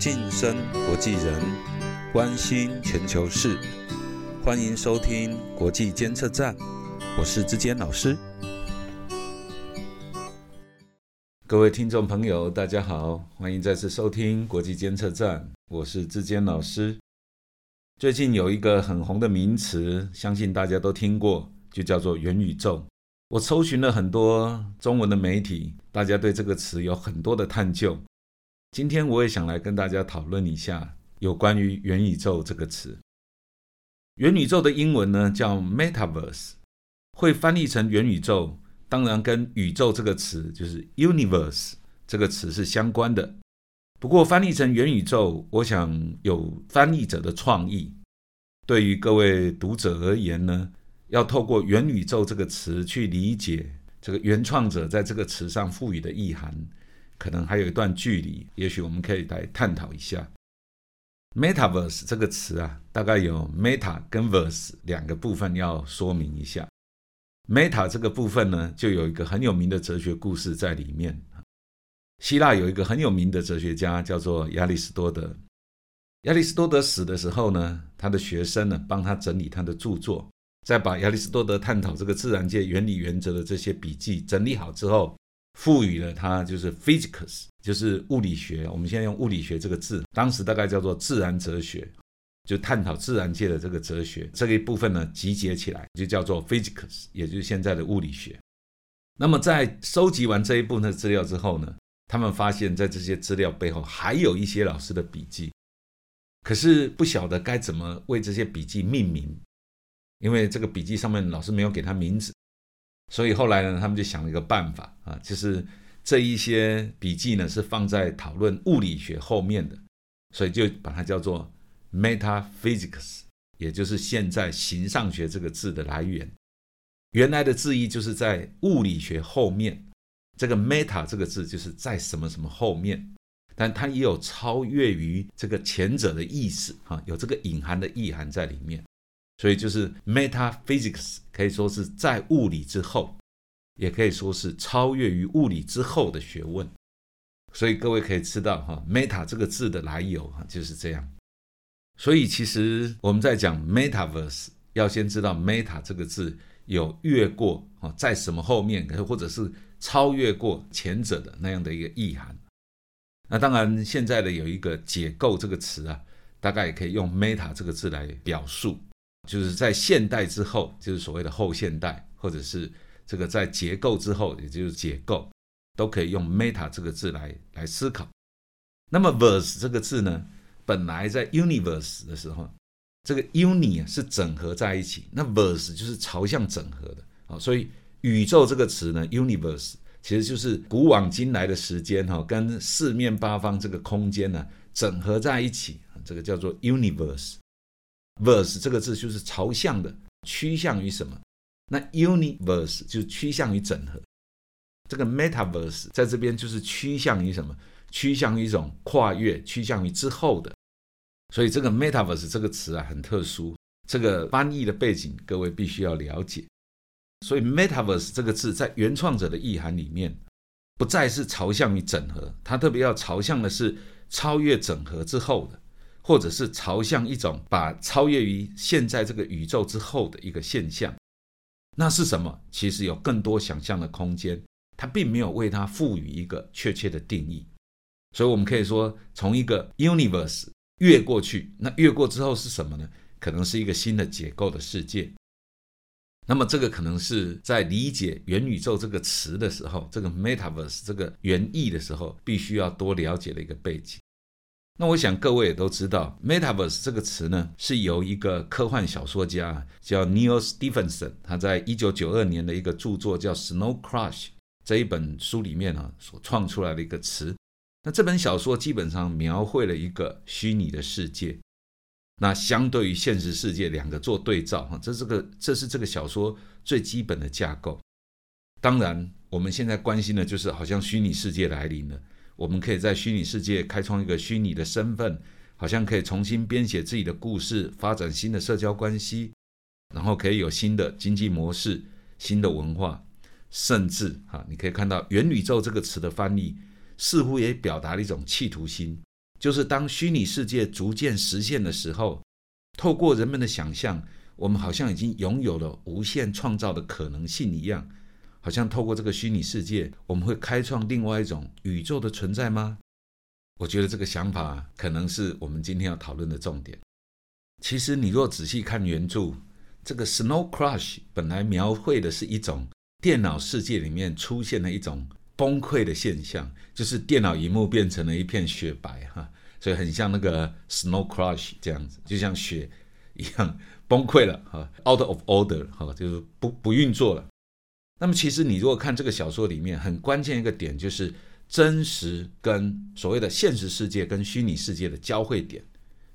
晋升国际人，关心全球事，欢迎收听国际监测站，我是志坚老师。各位听众朋友，大家好，欢迎再次收听国际监测站，我是志坚老师。最近有一个很红的名词，相信大家都听过，就叫做元宇宙。我搜寻了很多中文的媒体，大家对这个词有很多的探究。今天我也想来跟大家讨论一下有关于元宇宙这个词。元宇宙的英文呢叫 Metaverse，会翻译成元宇宙，当然跟宇宙这个词就是 Universe 这个词是相关的。不过翻译成元宇宙，我想有翻译者的创意。对于各位读者而言呢？要透过“元宇宙”这个词去理解这个原创者在这个词上赋予的意涵，可能还有一段距离。也许我们可以来探讨一下 “metaverse” 这个词啊，大概有 “meta” 跟 “verse” 两个部分要说明一下。“meta” 这个部分呢，就有一个很有名的哲学故事在里面。希腊有一个很有名的哲学家叫做亚里士多德。亚里士多德死的时候呢，他的学生呢帮他整理他的著作。再把亚里士多德探讨这个自然界原理原则的这些笔记整理好之后，赋予了它就是 physics，就是物理学。我们现在用物理学这个字，当时大概叫做自然哲学，就探讨自然界的这个哲学这一部分呢，集结起来就叫做 physics，也就是现在的物理学。那么在收集完这一部分的资料之后呢，他们发现，在这些资料背后还有一些老师的笔记，可是不晓得该怎么为这些笔记命名。因为这个笔记上面老师没有给他名字，所以后来呢，他们就想了一个办法啊，就是这一些笔记呢是放在讨论物理学后面的，所以就把它叫做 metaphysics，也就是现在形上学这个字的来源。原来的字义就是在物理学后面，这个 meta 这个字就是在什么什么后面，但它也有超越于这个前者的意思啊，有这个隐含的意涵在里面。所以就是 metaphysics，可以说是在物理之后，也可以说是超越于物理之后的学问。所以各位可以知道哈，meta 这个字的来由哈就是这样。所以其实我们在讲 metaverse，要先知道 meta 这个字有越过啊，在什么后面，或者是超越过前者的那样的一个意涵。那当然现在的有一个解构这个词啊，大概也可以用 meta 这个字来表述。就是在现代之后，就是所谓的后现代，或者是这个在结构之后，也就是解构，都可以用 meta 这个字来来思考。那么 verse 这个字呢，本来在 universe 的时候，这个 uni 是整合在一起，那 verse 就是朝向整合的啊。所以宇宙这个词呢，universe 其实就是古往今来的时间哈，跟四面八方这个空间呢整合在一起，这个叫做 universe。Verse 这个字就是朝向的，趋向于什么？那 universe 就趋向于整合。这个 metaverse 在这边就是趋向于什么？趋向于一种跨越，趋向于之后的。所以这个 metaverse 这个词啊很特殊，这个翻译的背景各位必须要了解。所以 metaverse 这个字在原创者的意涵里面，不再是朝向于整合，它特别要朝向的是超越整合之后的。或者是朝向一种把超越于现在这个宇宙之后的一个现象，那是什么？其实有更多想象的空间，它并没有为它赋予一个确切的定义。所以，我们可以说，从一个 universe 越过去，那越过之后是什么呢？可能是一个新的结构的世界。那么，这个可能是在理解元宇宙这个词的时候，这个 metaverse 这个原意的时候，必须要多了解的一个背景。那我想各位也都知道，metaverse 这个词呢，是由一个科幻小说家叫 Neil Stephenson，他在一九九二年的一个著作叫《Snow Crash》这一本书里面呢所创出来的一个词。那这本小说基本上描绘了一个虚拟的世界，那相对于现实世界两个做对照哈，这是个这是这个小说最基本的架构。当然，我们现在关心的就是好像虚拟世界来临了。我们可以在虚拟世界开创一个虚拟的身份，好像可以重新编写自己的故事，发展新的社交关系，然后可以有新的经济模式、新的文化，甚至哈，你可以看到“元宇宙”这个词的翻译，似乎也表达了一种企图心，就是当虚拟世界逐渐实现的时候，透过人们的想象，我们好像已经拥有了无限创造的可能性一样。好像透过这个虚拟世界，我们会开创另外一种宇宙的存在吗？我觉得这个想法可能是我们今天要讨论的重点。其实，你若仔细看原著，这个 Snow Crash 本来描绘的是一种电脑世界里面出现了一种崩溃的现象，就是电脑荧幕变成了一片雪白，哈，所以很像那个 Snow Crash 这样子，就像雪一样崩溃了，哈，out of order，哈，就是不不运作了。那么，其实你如果看这个小说里面，很关键一个点就是真实跟所谓的现实世界跟虚拟世界的交汇点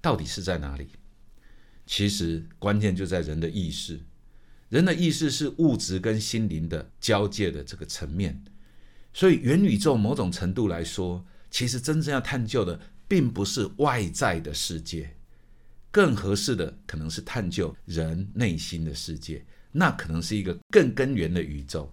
到底是在哪里？其实关键就在人的意识，人的意识是物质跟心灵的交界的这个层面。所以，元宇宙某种程度来说，其实真正要探究的，并不是外在的世界，更合适的可能是探究人内心的世界。那可能是一个更根源的宇宙。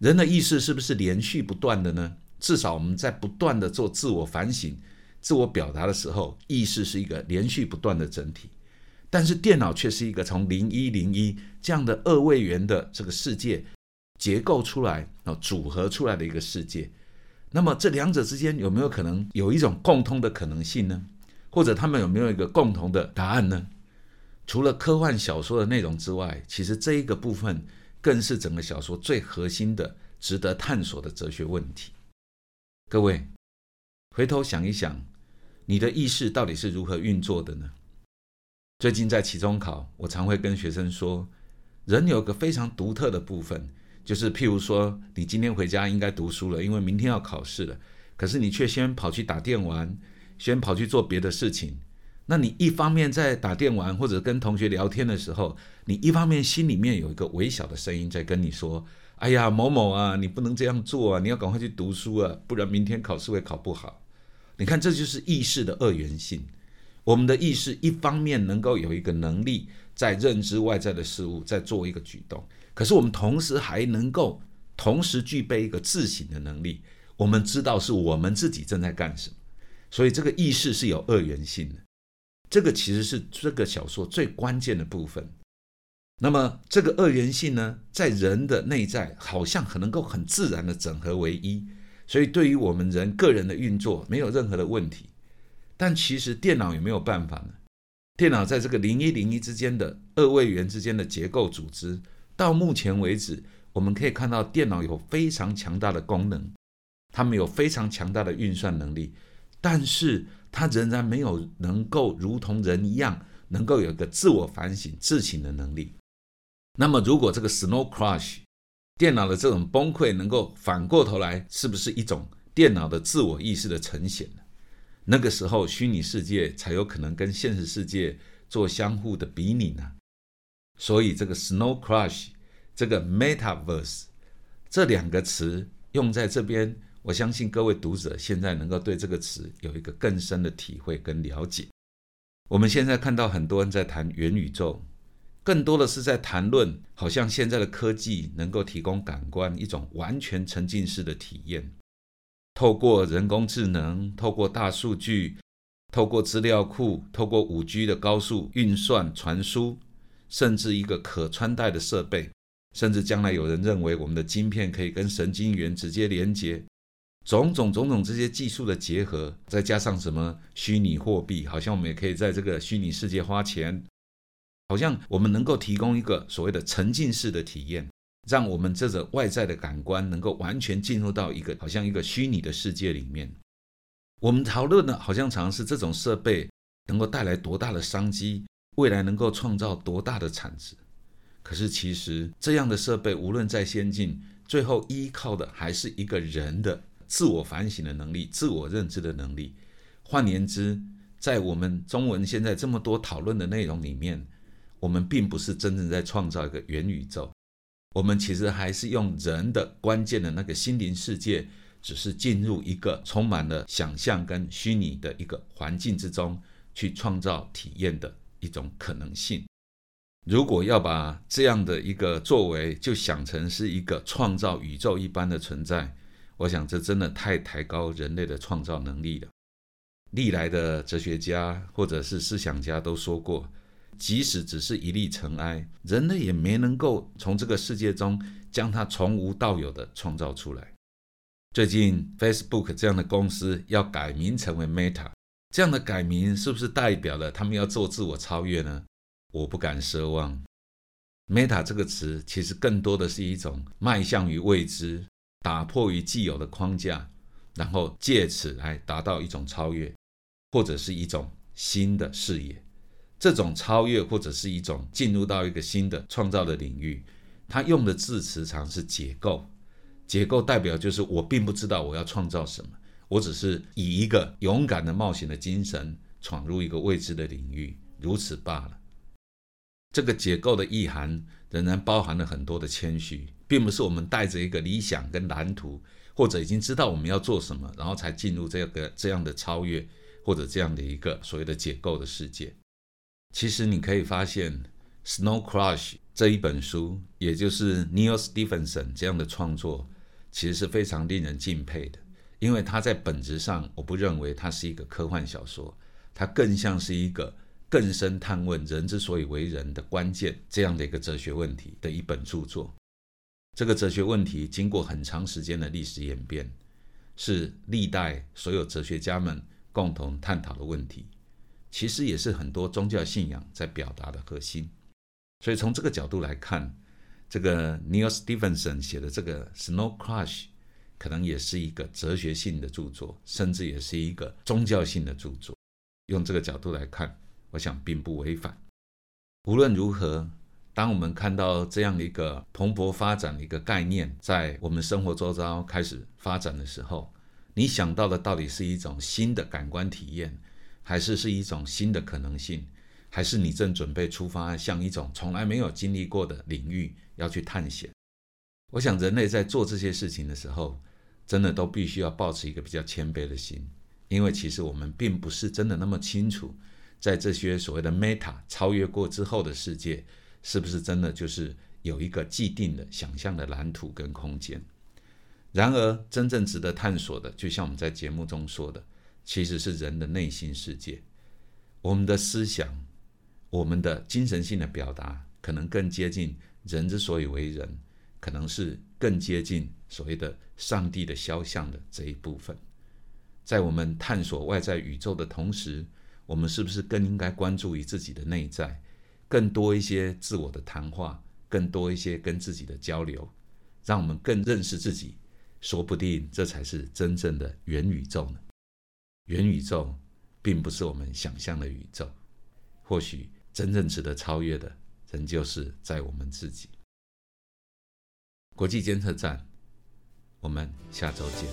人的意识是不是连续不断的呢？至少我们在不断的做自我反省、自我表达的时候，意识是一个连续不断的整体。但是电脑却是一个从零一零一这样的二位元的这个世界结构出来啊，组合出来的一个世界。那么这两者之间有没有可能有一种共通的可能性呢？或者他们有没有一个共同的答案呢？除了科幻小说的内容之外，其实这一个部分更是整个小说最核心的、值得探索的哲学问题。各位，回头想一想，你的意识到底是如何运作的呢？最近在期中考，我常会跟学生说，人有个非常独特的部分，就是譬如说，你今天回家应该读书了，因为明天要考试了，可是你却先跑去打电玩，先跑去做别的事情。那你一方面在打电玩或者跟同学聊天的时候，你一方面心里面有一个微小的声音在跟你说：“哎呀，某某啊，你不能这样做啊，你要赶快去读书啊，不然明天考试会考不好。”你看，这就是意识的二元性。我们的意识一方面能够有一个能力在认知外在的事物，在做一个举动，可是我们同时还能够同时具备一个自省的能力。我们知道是我们自己正在干什么，所以这个意识是有二元性的。这个其实是这个小说最关键的部分。那么，这个二元性呢，在人的内在好像很能够很自然的整合为一，所以对于我们人个人的运作没有任何的问题。但其实电脑有没有办法呢？电脑在这个零一零一之间的二位元之间的结构组织，到目前为止，我们可以看到电脑有非常强大的功能，它们有非常强大的运算能力，但是。他仍然没有能够如同人一样，能够有个自我反省、自省的能力。那么，如果这个 Snow Crash 电脑的这种崩溃能够反过头来，是不是一种电脑的自我意识的呈现呢？那个时候，虚拟世界才有可能跟现实世界做相互的比拟呢？所以，这个 Snow Crash 这个 Metaverse 这两个词用在这边。我相信各位读者现在能够对这个词有一个更深的体会跟了解。我们现在看到很多人在谈元宇宙，更多的是在谈论，好像现在的科技能够提供感官一种完全沉浸式的体验，透过人工智能，透过大数据，透过资料库，透过五 G 的高速运算传输，甚至一个可穿戴的设备，甚至将来有人认为我们的晶片可以跟神经元直接连接。种种种种这些技术的结合，再加上什么虚拟货币，好像我们也可以在这个虚拟世界花钱，好像我们能够提供一个所谓的沉浸式的体验，让我们这个外在的感官能够完全进入到一个好像一个虚拟的世界里面。我们讨论的好像常是这种设备能够带来多大的商机，未来能够创造多大的产值。可是其实这样的设备无论再先进，最后依靠的还是一个人的。自我反省的能力，自我认知的能力。换言之，在我们中文现在这么多讨论的内容里面，我们并不是真正在创造一个元宇宙，我们其实还是用人的关键的那个心灵世界，只是进入一个充满了想象跟虚拟的一个环境之中，去创造体验的一种可能性。如果要把这样的一个作为，就想成是一个创造宇宙一般的存在。我想，这真的太抬高人类的创造能力了。历来的哲学家或者是思想家都说过，即使只是一粒尘埃，人类也没能够从这个世界中将它从无到有的创造出来。最近，Facebook 这样的公司要改名成为 Meta，这样的改名是不是代表了他们要做自我超越呢？我不敢奢望。Meta 这个词其实更多的是一种迈向于未知、打破于既有的框架，然后借此来达到一种超越，或者是一种新的视野。这种超越或者是一种进入到一个新的创造的领域，它用的字词常是结构。结构代表就是我并不知道我要创造什么，我只是以一个勇敢的冒险的精神闯入一个未知的领域，如此罢了。这个解构的意涵仍然包含了很多的谦虚，并不是我们带着一个理想跟蓝图，或者已经知道我们要做什么，然后才进入这个这样的超越或者这样的一个所谓的解构的世界。其实你可以发现，《Snow Crush》这一本书，也就是 Neil Stephenson 这样的创作。其实是非常令人敬佩的，因为它在本质上，我不认为它是一个科幻小说，它更像是一个更深探问人之所以为人的关键这样的一个哲学问题的一本著作。这个哲学问题经过很长时间的历史演变，是历代所有哲学家们共同探讨的问题，其实也是很多宗教信仰在表达的核心。所以从这个角度来看。这个 Neil Stephenson 写的这个《Snow Crush》可能也是一个哲学性的著作，甚至也是一个宗教性的著作。用这个角度来看，我想并不违反。无论如何，当我们看到这样一个蓬勃发展的一个概念在我们生活周遭开始发展的时候，你想到的到底是一种新的感官体验，还是是一种新的可能性？还是你正准备出发，向一种从来没有经历过的领域要去探险？我想，人类在做这些事情的时候，真的都必须要保持一个比较谦卑的心，因为其实我们并不是真的那么清楚，在这些所谓的 meta 超越过之后的世界，是不是真的就是有一个既定的想象的蓝图跟空间。然而，真正值得探索的，就像我们在节目中说的，其实是人的内心世界，我们的思想。我们的精神性的表达可能更接近人之所以为人，可能是更接近所谓的上帝的肖像的这一部分。在我们探索外在宇宙的同时，我们是不是更应该关注于自己的内在，更多一些自我的谈话，更多一些跟自己的交流，让我们更认识自己？说不定这才是真正的元宇宙呢。元宇宙并不是我们想象的宇宙，或许。真正值得超越的，仍旧是在我们自己。国际监测站，我们下周见。